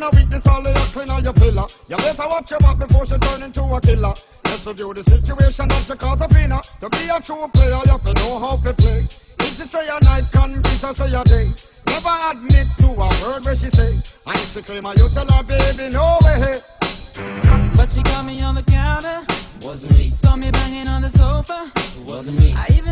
review the situation that you caught up in. To do the situation of Jacaranda. To be a true player, you have to know how to play. If she say a night, convince her say a day. Never admit to a word where she say. And if she claim her, you tell her, baby, no way. But she caught me on the counter. Wasn't me. Saw me banging on the sofa. Wasn't me. I even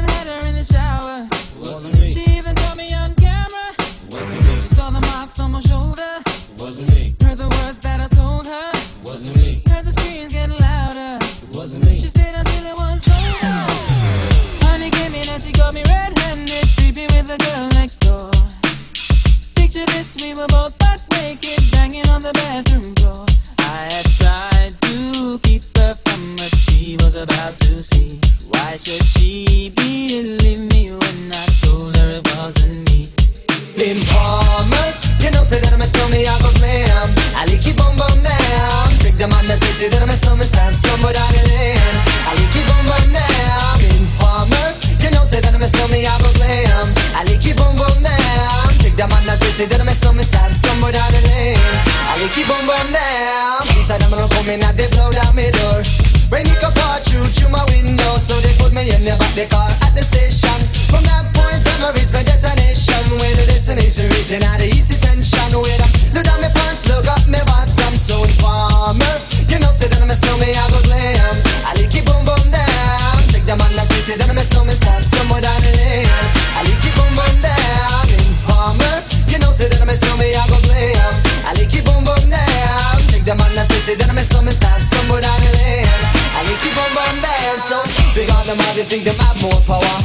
in the new and they blow down my door. Rain it can pour through through my window, so they me in the back the car at the station. From that point on, I reach my destination. Where the destination reaching out the east detention. Where I look down my pants, look up my bottom. So informer, you know say that I'm a snowman, I go glam. I like it boom boom down. Take the man that say say that I'm a snowman, stand somewhere down the lane. I like it boom boom down. Informer, you know say that I'm a snowman, I go glam. I like it boom boom down. Take the man that say say that I'm a snowman, stand all think them have more power.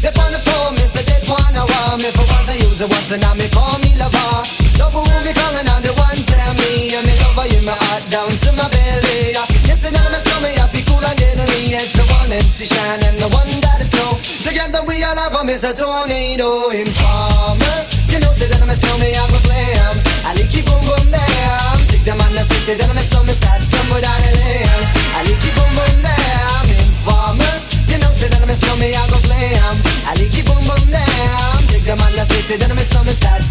They on the phone, me say they wanna want me for once I use it once and now me call me lover. Love who me calling on the one tell me and me lover in my heart down to my belly. Yes, and me slow me I feel cool and deadly. Yes, the one MC shine and the one that is slow. Together we all have a Mr. Tornado the man that say say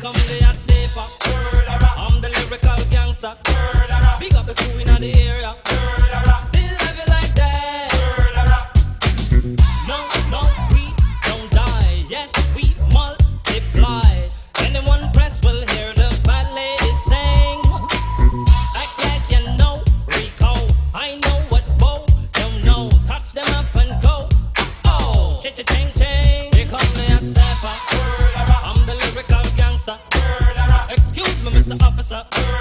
Come the hot sniper. I'm the lyrical gangster. Big up the crew in the area. Still it like that. No, no, we don't die. Yes, we multiply. Anyone press will hear the lady sing. Like you know. I know what know. Touch them up and go. Oh, cha what's up?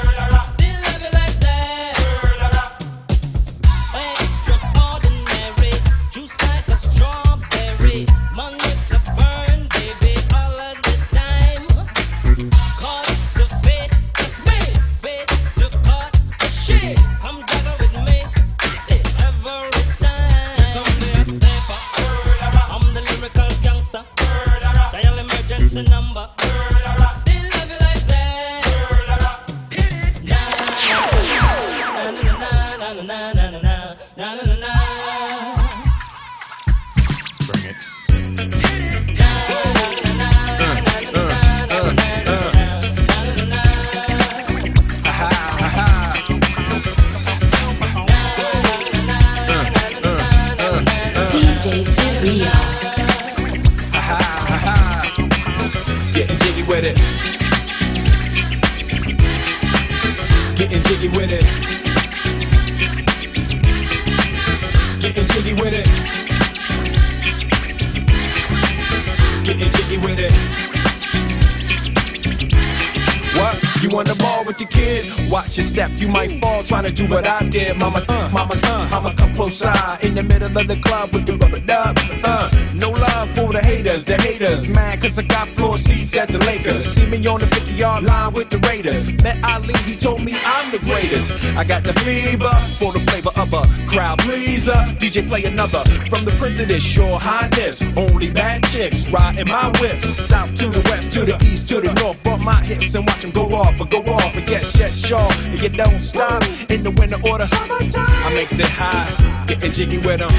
With your kid? Watch your step, you might fall trying to do what I did. Mama, mama, mama, come close side in the middle of the club with the rubber dub. Uh, no love for the haters, the haters. Mad cause I got floor seats at the Lakers. See me on the 50 yard line with the Raiders. Met Ali, he told me I'm the greatest. I got the fever for the flavor of a crowd pleaser. DJ play another from the Prince of this Your Highness. Chicks riding my whip. South to the west, to the east, to the north. Bump my hips and watch them go off, but go off. But yes, yes, sure. And you don't stop in the winter order. Summertime. I makes it high, getting jiggy with them.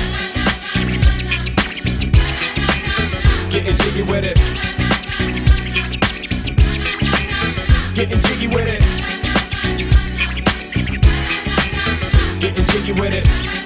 Getting jiggy with it. Getting jiggy with it. Getting jiggy with it.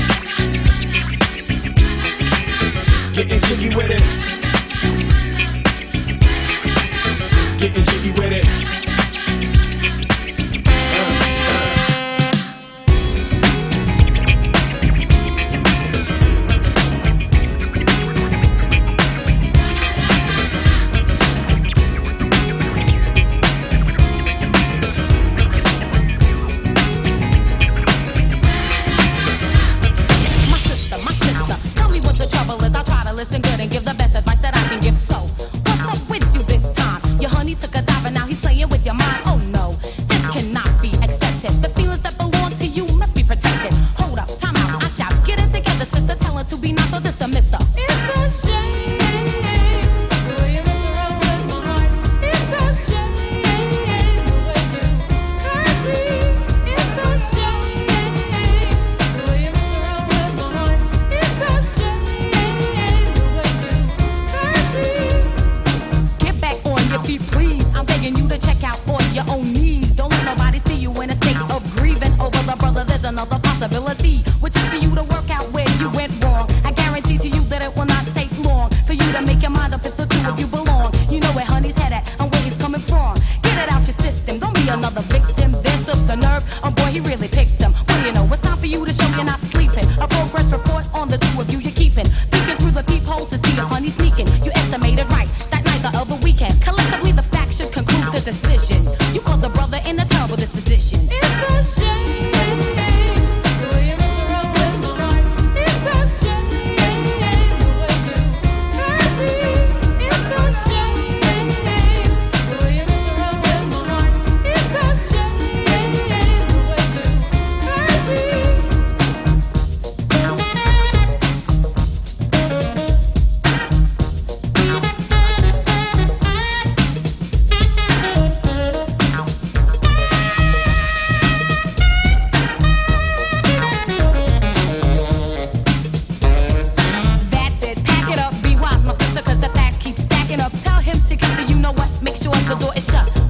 It's up.